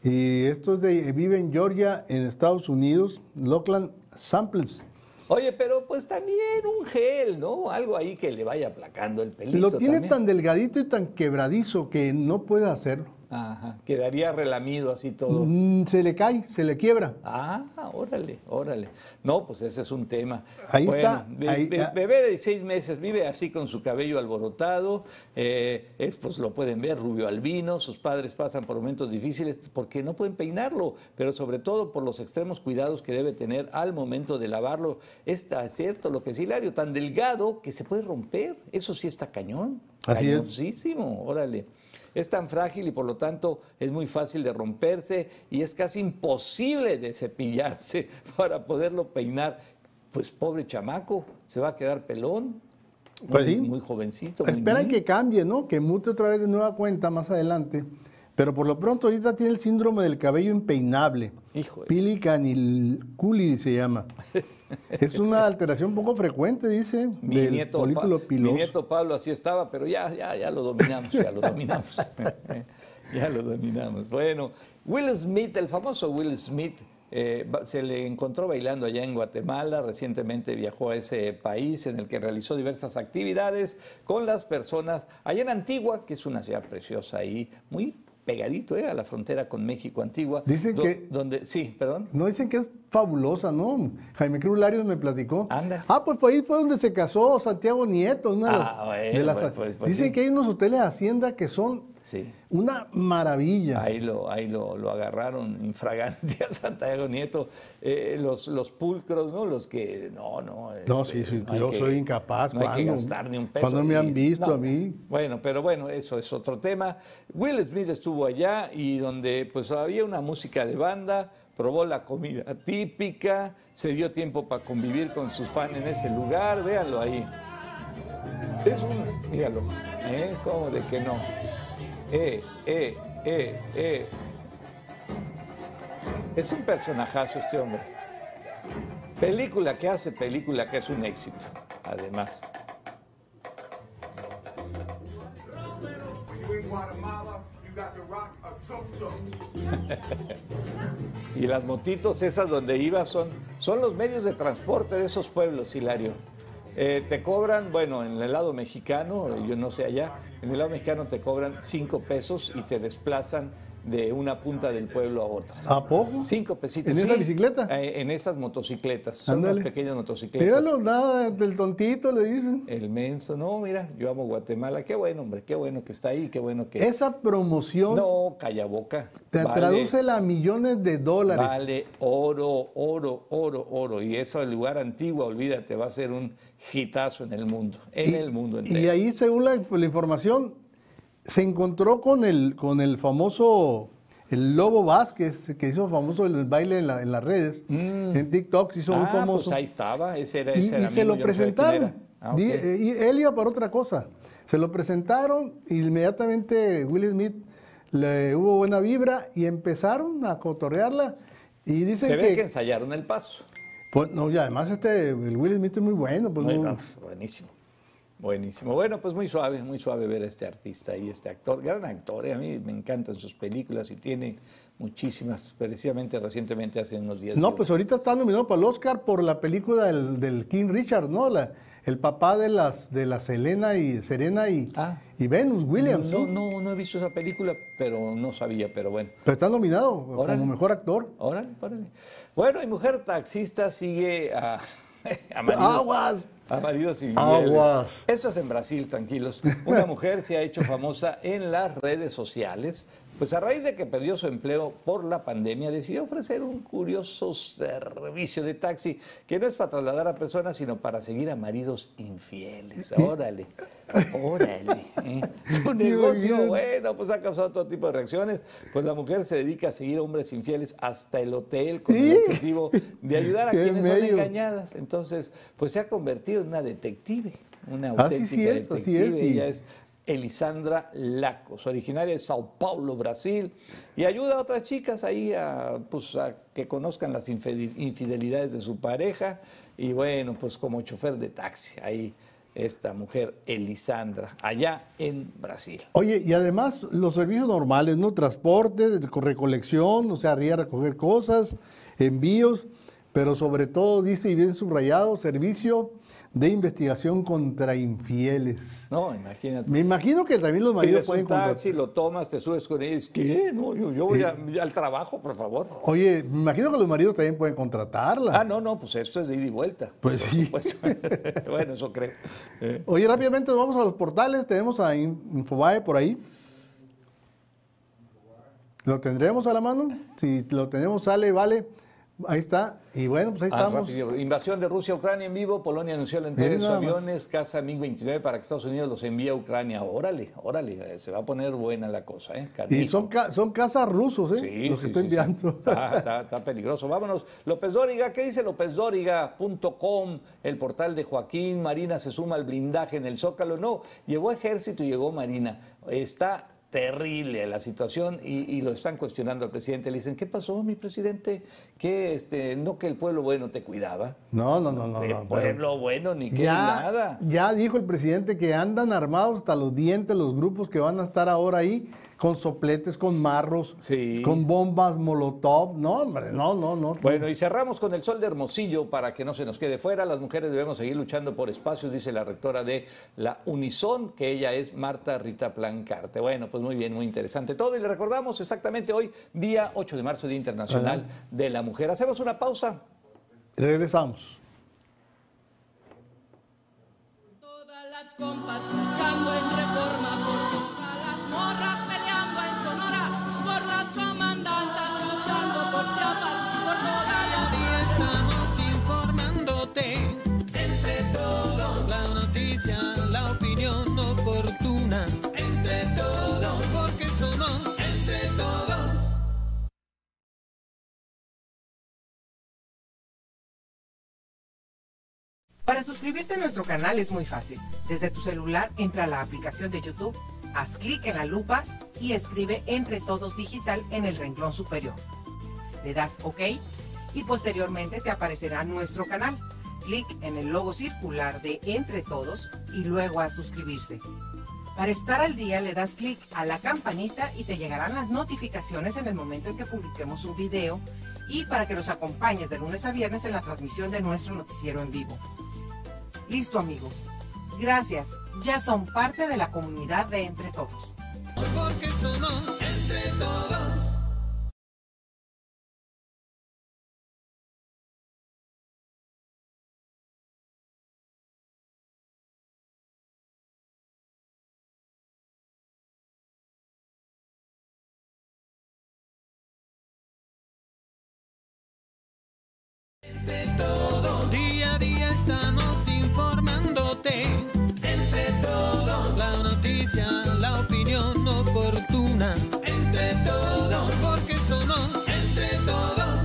Y esto es de, vive en Georgia, en Estados Unidos, Lockland Samples. Oye, pero pues también un gel, ¿no? Algo ahí que le vaya aplacando el pelito. Lo tiene también. tan delgadito y tan quebradizo que no puede hacerlo. Ajá. Quedaría relamido así todo. Mm, se le cae, se le quiebra. Ah, órale, órale. No, pues ese es un tema. Ahí Bueno, está, be- ahí- be- bebé de seis meses vive así con su cabello alborotado, eh, es, pues lo pueden ver, rubio albino, sus padres pasan por momentos difíciles porque no pueden peinarlo, pero sobre todo por los extremos cuidados que debe tener al momento de lavarlo. Está cierto lo que es Hilario, tan delgado que se puede romper, eso sí está cañón. Así es. Órale. Es tan frágil y por lo tanto es muy fácil de romperse y es casi imposible de cepillarse *laughs* para poderlo peinar. Pues pobre chamaco, se va a quedar pelón. Pues muy, sí. muy jovencito. Esperan que cambie, ¿no? Que mute otra vez de nueva cuenta más adelante. Pero por lo pronto ahorita tiene el síndrome del cabello impeinable. Hijo Pilicaniculi se llama. *laughs* Es una alteración poco frecuente, dice, Mi del nieto, mi nieto Pablo así estaba, pero ya, ya, ya lo dominamos, ya lo *laughs* dominamos. *laughs* ya lo dominamos. Bueno, Will Smith, el famoso Will Smith, eh, se le encontró bailando allá en Guatemala. Recientemente viajó a ese país en el que realizó diversas actividades con las personas allá en Antigua, que es una ciudad preciosa ahí, muy pegadito eh, a la frontera con México, Antigua. Dicen do- que- Donde, sí, perdón. No dicen que es fabulosa, ¿no? Jaime Cruz Larios me platicó. Anda. Ah, pues ahí fue donde se casó Santiago Nieto. Una de las- Ah, bueno, de las- pues, pues, pues dicen sí. que hay unos hoteles de hacienda que son Sí. una maravilla. Ahí lo, ahí lo, lo agarraron infragante a Santiago Nieto, eh, los, los pulcros, ¿no? Los que, no, no. No, este, sí, sí, yo que- soy incapaz, No hay que gastar ni un peso. ¿Cuándo me han visto no, a mí? Bueno, pero bueno, eso es otro tema. Will Smith estuvo allá y donde pues había una música de banda, probó la comida típica, se dio tiempo para convivir con sus fans en ese lugar, véanlo ahí. Es un, míralo, ¿eh? ¿Cómo de que no? Eh, eh, eh, eh. Es un personajazo este hombre. Película que hace, película que es un éxito, además. *laughs* Y las motitos esas donde iba son, son los medios de transporte de esos pueblos, Hilario. Eh, te cobran, bueno, en el lado mexicano, yo no sé allá, en el lado mexicano te cobran cinco pesos y te desplazan de una punta del pueblo a otra. ¿A poco? Cinco pesitos. ¿En esa bicicleta? Eh, en esas motocicletas. Son Ándale. unas pequeñas motocicletas. Míralo, nada del tontito le dicen. El menso, no, mira, yo amo Guatemala. Qué bueno, hombre, qué bueno que está ahí, qué bueno que. Esa promoción No, calla boca. te Vale- tradúcela a millones de dólares. Vale oro, oro, oro, oro. Y eso, el lugar antiguo, olvídate, va a ser un hitazo en el mundo. En el mundo entero. Y ahí, según la, la información, se encontró con el, con el famoso, el Lobo Vázquez, que hizo famoso el baile en, la- en las redes, en TikTok, se hizo muy Mm. ah, famoso. pues ahí estaba. Ese era, y, ese era y se lo no presentaron. Ah, eh, y él iba para otra cosa. Se lo presentaron y inmediatamente Will Smith le hubo buena vibra y empezaron a cotorrearla. Y dicen Se que, ve que ensayaron el paso. pues, no, y además este, el Will Smith es muy bueno. Pues, Muy- muy- buenísimo. Buenísimo. Bueno, pues muy suave, muy suave ver a este artista y este actor. Gran actor, ¿eh? a mí me encantan sus películas y tiene muchísimas. Precisamente recientemente, hace unos días. No, pues ahorita está nominado para el Oscar por la película del, del King Richard, ¿no? La- el papá de las de la Selena y Serena y, Ah. y Venus Williams. No, ¿sí? no, no he visto esa película, pero no sabía, pero bueno. Pero está nominado Órale. como mejor actor. Órale, órale. Bueno, y mujer taxista sigue a, *laughs* a Aguas. A maridos infieles. Aguas. Esto es en Brasil, tranquilos. Una mujer se ha hecho famosa en las redes sociales, pues a raíz de que perdió su empleo por la pandemia, decidió ofrecer un curioso servicio de taxi que no es para trasladar a personas, sino para seguir a maridos infieles. Órale, órale. ¿eh? *laughs* Su negocio, bueno, pues ha causado todo tipo de reacciones. Pues la mujer se dedica a seguir a hombres infieles hasta el hotel con el objetivo de ayudar a quienes son engañadas. Entonces, pues se ha convertido en una detective, una Así auténtica sí es, así detective. es, y- Ella es Elisandra Lacos, originaria de Sao Paulo, Brasil, y ayuda a otras chicas ahí a, pues, a que conozcan las infide- infidelidades de su pareja. Y bueno, pues como chofer de taxi, ahí esta mujer Elisandra, allá en Brasil. Oye, y además los servicios normales, ¿no? Transporte, recolección, o sea, ir a recoger cosas, envíos, pero sobre todo dice y bien subrayado, servicio de investigación contra infieles. No, imagínate. Me imagino que también los maridos Pides pueden un taxi, lo tomas, te subes con ellos. ¿Qué? No, yo, yo voy a- al trabajo, por favor. Oye, me imagino que los maridos también pueden contratarla. Ah, no, no, pues esto es de ida y vuelta. Pues sí. *laughs* bueno, eso creo. Eh, Oye, rápidamente nos vamos a los portales. Tenemos a In- Infobae por ahí. ¿Lo tendremos a la mano? Si lo tenemos, sale, vale. Ahí está. Y bueno, pues ahí Ah, estamos. rápido. Invasión de Rusia a Ucrania en vivo. Polonia anunció la entrega de sus aviones, casa MiG-29 para que Estados Unidos los envíe a Ucrania. Órale, órale, eh, se va a poner buena la cosa, ¿eh? Y son, ca- son casas rusos, ¿eh? Sí, Los que sí, sí. enviando. Está, está- está peligroso. Vámonos. López Dóriga, ¿qué dice LópezDóriga.com? El portal de Joaquín. Marina se suma al blindaje en el Zócalo. No, llegó ejército y llegó Marina. Está terrible la situación y, y lo están cuestionando al presidente. Le dicen, ¿qué pasó, mi presidente? Que este, no que el pueblo bueno te cuidaba. No, no, no, no. el no, pero- pueblo bueno ni que ya, nada. ya dijo el presidente que andan armados hasta los dientes los grupos que van a estar ahora ahí con sopletes, con marros, Sí. con bombas molotov. No, hombre, no, no, no. Bueno, y cerramos con el sol de Hermosillo para que no se nos quede fuera. Las mujeres debemos seguir luchando por espacios, dice la rectora de la Unison, que ella es Marta Rita Plancarte. Bueno, pues muy bien, muy interesante todo. Y le recordamos exactamente hoy, día 8 de marzo, Día Internacional de la Mujer. Hacemos una pausa. Regresamos. Todas las compas luchando en reforma por todas las morras suscribirte a nuestro canal es muy fácil. Desde tu celular entra a la aplicación de YouTube, haz clic en la lupa y escribe Entre Todos Digital en el renglón superior. Le das OK y posteriormente te aparecerá nuestro canal. Clic en el logo circular de Entre Todos y luego a suscribirse. Para estar al día le das clic a la campanita y te llegarán las notificaciones en el momento en que publiquemos un video y para que nos acompañes de lunes a viernes en la transmisión de nuestro noticiero en vivo. Listo amigos. Gracias. Ya son parte de la comunidad de Entre Todos. Porque somos entre todos. Estamos informándote. Entre todos, la noticia, la opinión oportuna. Entre todos, porque somos entre todos.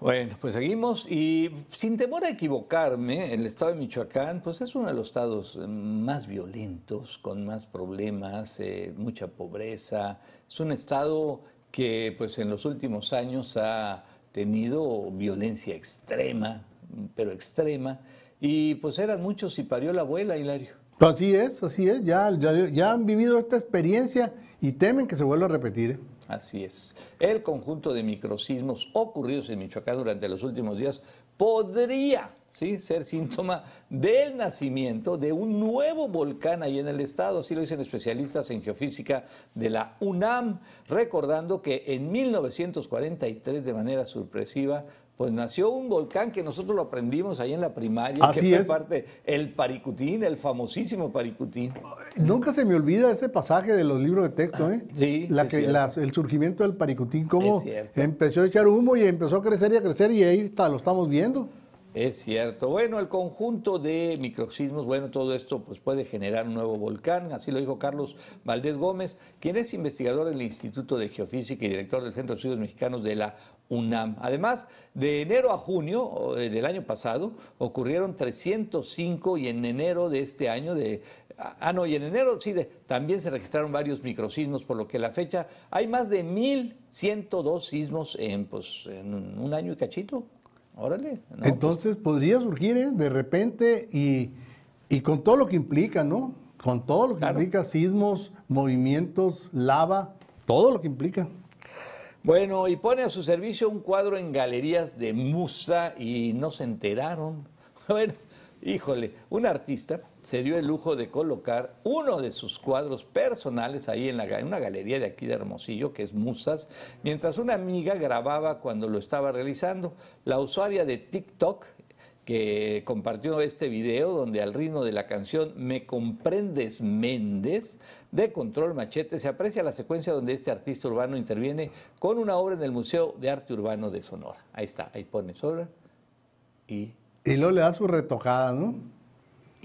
Bueno, pues seguimos y sin temor a equivocarme, el estado de Michoacán pues es uno de los estados eh, más violentos, con más problemas, eh, mucha pobreza. Es un estado que pues en los últimos años ha tenido violencia extrema, pero extrema, y pues eran muchos y parió la abuela, Hilario. Así es, así es. Ya, ya, ya han vivido esta experiencia y temen que se vuelva a repetir. ¿eh? Así es. El conjunto de microsismos ocurridos en Michoacán durante los últimos días podría ¿sí? ser síntoma del nacimiento de un nuevo volcán ahí en el estado, así lo dicen especialistas en geofísica de la UNAM, recordando que en 1943 de manera sorpresiva pues nació un volcán que nosotros lo aprendimos ahí en la primaria, Así que fue es. parte el Paricutín, el famosísimo Paricutín. Nunca se me olvida ese pasaje de los libros de texto, ¿eh? Sí, La que- el surgimiento del paricutín, cómo empezó a echar humo y empezó a crecer y a crecer y ahí está, lo estamos viendo. Es cierto. Bueno, el conjunto de microsismos, bueno, todo esto pues puede generar un nuevo volcán, así lo dijo Carlos Valdés Gómez, quien es investigador del Instituto de Geofísica y director del Centro de Estudios Mexicanos de la UNAM. Además, de enero a junio eh, del año pasado ocurrieron 305 y en enero de este año de Ah, no, y en enero sí, de- también se registraron varios microsismos, por lo que la fecha hay más de 1.102 sismos en, pues, en un año y cachito. Órale. ¿no? Pues, Entonces podría surgir ¿eh? de repente y, y con todo lo que implica, ¿no? Con todo lo que Claro. implica sismos, movimientos, lava, todo lo que implica. Bueno, y pone a su servicio un cuadro en galerías de Musa y no se enteraron. *laughs* Bueno, híjole, un artista se dio el lujo de colocar uno de sus cuadros personales ahí en, una galería de aquí de Hermosillo, que es Musas, mientras una amiga grababa cuando lo estaba realizando. La usuaria de TikTok que compartió este video donde al ritmo de la canción Me comprendes Méndez de Control Machete se aprecia la secuencia donde este artista urbano interviene con una obra en el Museo de Arte Urbano de Sonora. Ahí está, ahí pone obra y Y luego le da su retocada, ¿no?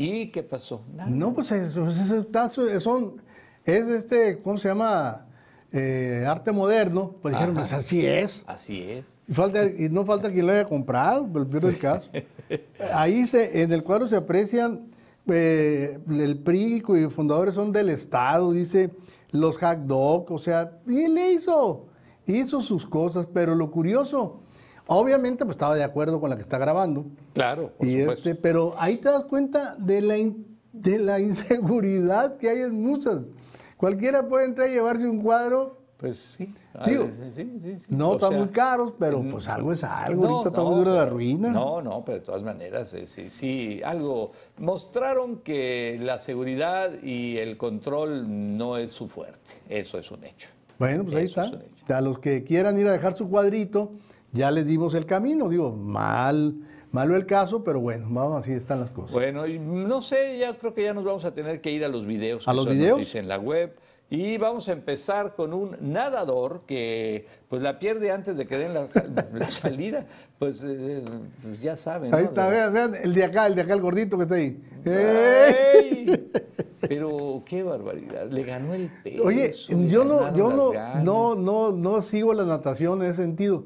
¿Y qué pasó? Nada. No, pues es, pues es- está- son, es este, ¿cómo se llama? Eh, arte moderno. Pues dijeron, Ajá. pues así es. Así es. Y, falta, y no falta quien lo haya comprado, pero peor el caso. *laughs* Ahí se, en el cuadro se aprecian, eh, el PRI y fundadores son del Estado, dice los hack dog, o sea, y él hizo, hizo sus cosas, pero lo curioso, obviamente pues estaba de acuerdo con la que está grabando, Claro, por y supuesto. este, pero ahí te das cuenta de la, in- de la *laughs* inseguridad que hay en muchas. Cualquiera puede entrar y llevarse un cuadro Pues sí. Digo, ah, sí, sí, sí, no O están sea, muy caros, pero pues algo es algo. no, Ahorita está no, muy dura la ruina. No, no, pero de todas maneras, eh, sí, sí, algo. Mostraron que la seguridad y el control no es su fuerte. Eso es un hecho. Bueno, pues ahí está. es un hecho. A los que quieran ir a dejar su cuadrito, ya les dimos el camino. Digo, mal, malo el caso, pero bueno, vamos, así están las cosas. Bueno, y no sé, ya creo que ya nos vamos a tener que ir a los videos. ¿A los videos? en la web. Y vamos a empezar con un nadador que pues la pierde antes de que den la, sal- *laughs* la salida. Pues, eh, pues ya saben. ahí ¿no? está, De vean, vean, el de acá, el de acá, el gordito que está ahí. ¡Ey! Pero qué barbaridad, le ganó el peso. Oye, yo no, yo no, no, no, no sigo la natación en ese sentido.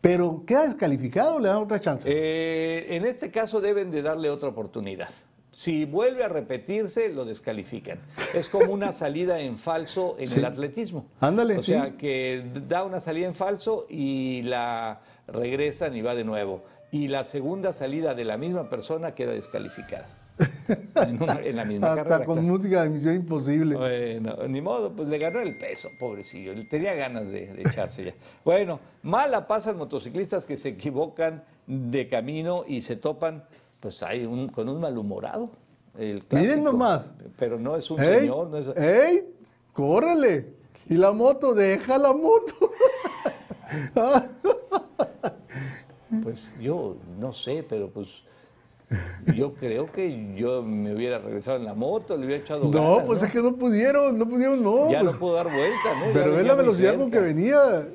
Pero queda descalificado, o le dan otra chance. Eh, en este caso deben de darle otra oportunidad. Si vuelve a repetirse, lo descalifican. Es como una *laughs* salida en falso en el atletismo. Ándale, O sí. sea, que da una salida en falso y la regresan y va de nuevo. Y la segunda salida de la misma persona queda descalificada. *laughs* En, una- en la misma Hasta carrera. con música de Misión Imposible. Bueno, ni modo, pues le ganó el peso, pobrecillo. Él tenía ganas de, de echarse ya. Bueno, mala pasan motociclistas que se equivocan de camino y se topan, pues hay un, con un malhumorado. El clásico. Miren nomás. Pero no es un ¡Ey! señor, no es. ¡Ey! ¡Córrele! Y la moto, deja la moto. *laughs* Pues yo no sé, pero pues yo creo que yo me hubiera regresado en la moto, le hubiera echado No, ganas, pues ¿no? es que no pudieron, no pudieron, no. ya pues. no puedo dar vuelta, ¿no? Pero es la velocidad con que venía.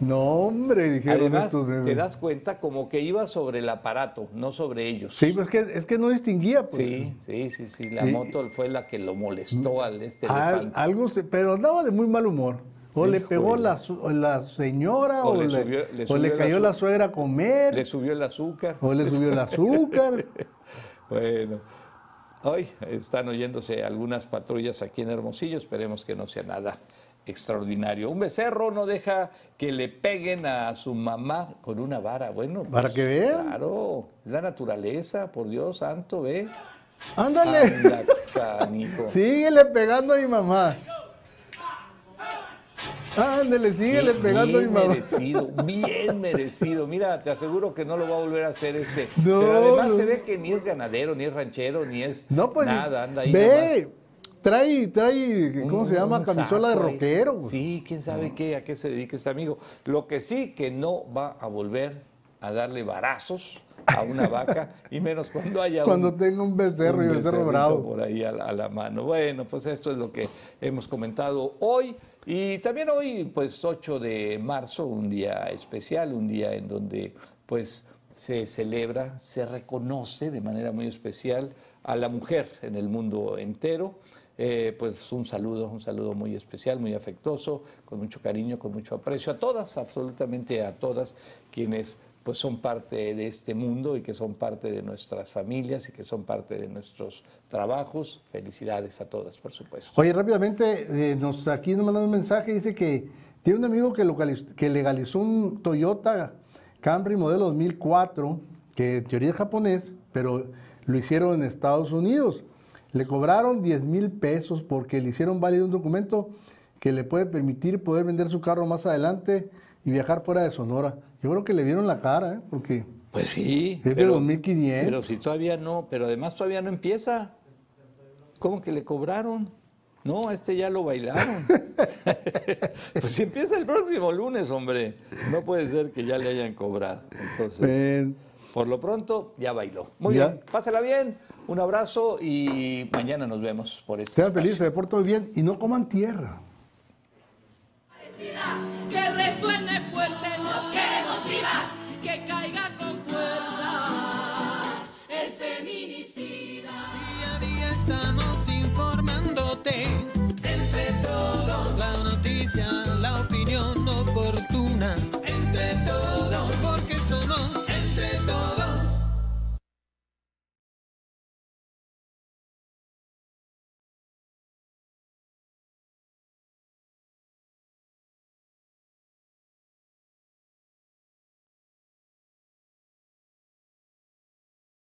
No, hombre, dijeron Además, estos. de- te das cuenta como que iba sobre el aparato, no sobre ellos. Sí, pues es que, es que no distinguía. Pues. Sí, sí, sí, sí. La Y- moto fue la que lo molestó al este Al- elefante. algo se- pero andaba de muy mal humor. O le pegó la, señora, O o, le le, subió- le o subió le el cayó la suegra a comer, Le subió el azúcar. o le subió el azúcar. *laughs* Bueno, hoy están oyéndose algunas patrullas aquí en Hermosillo. Esperemos que no sea nada extraordinario. Un becerro no deja que le peguen a su mamá con una vara. Bueno, pues, Para que vean. Claro, es la naturaleza, por Dios santo, ve. Ándale, Anda, canijo. *laughs* síguele pegando a mi mamá. Ándale, síguele Bien pegando a mi mamá. merecido, bien merecido. Mira, te aseguro que no lo va a volver a hacer este. No, Pero además no. se ve que ni es ganadero, ni es ranchero, ni es No, pues. nada, anda ahí Ve, trae, trae. ¿cómo Un- se llama? Camisola de rockero. pues. Sí, quién sabe qué, a qué se dedica este amigo. Lo que sí, que no va a volver a darle varazos a una vaca, *laughs* y menos cuando haya Cuando un, tenga un becerro y un becerro becerrito bravo. por ahí a la, a la mano. Bueno, pues esto es lo que hemos comentado hoy. Y también hoy, pues 8 de marzo, un día especial, un día en donde pues se celebra, se reconoce de manera muy especial a la mujer en el mundo entero. Eh, pues un saludo, un saludo muy especial, muy afectuoso, con mucho cariño, con mucho aprecio a todas, absolutamente a todas quienes pues son parte de este mundo y que son parte de nuestras familias y que son parte de nuestros trabajos. Felicidades a todas, por supuesto. Oye, rápidamente, eh, nos, aquí nos mandan un mensaje, dice que tiene un amigo que, que legalizó un Toyota Camry modelo 2004, que en teoría es japonés, pero lo hicieron en Estados Unidos. Le cobraron 10 mil pesos porque le hicieron válido un documento que le puede permitir poder vender su carro más adelante y viajar fuera de Sonora. Yo creo que le vieron la cara, ¿eh? porque Pues sí. Es de 2500. Pero si todavía no, pero además todavía no empieza. ¿Cómo que le cobraron? No, este ya lo bailaron. *laughs* pues si empieza el próximo lunes, hombre. No puede ser que ya le hayan cobrado. Entonces, Por lo pronto, ya bailó. Muy Ya. bien, pásela bien, un abrazo y mañana nos vemos por este Sean felices, se porten bien y no coman tierra. Que resuene fuerte, la opinión oportuna. Entre todos.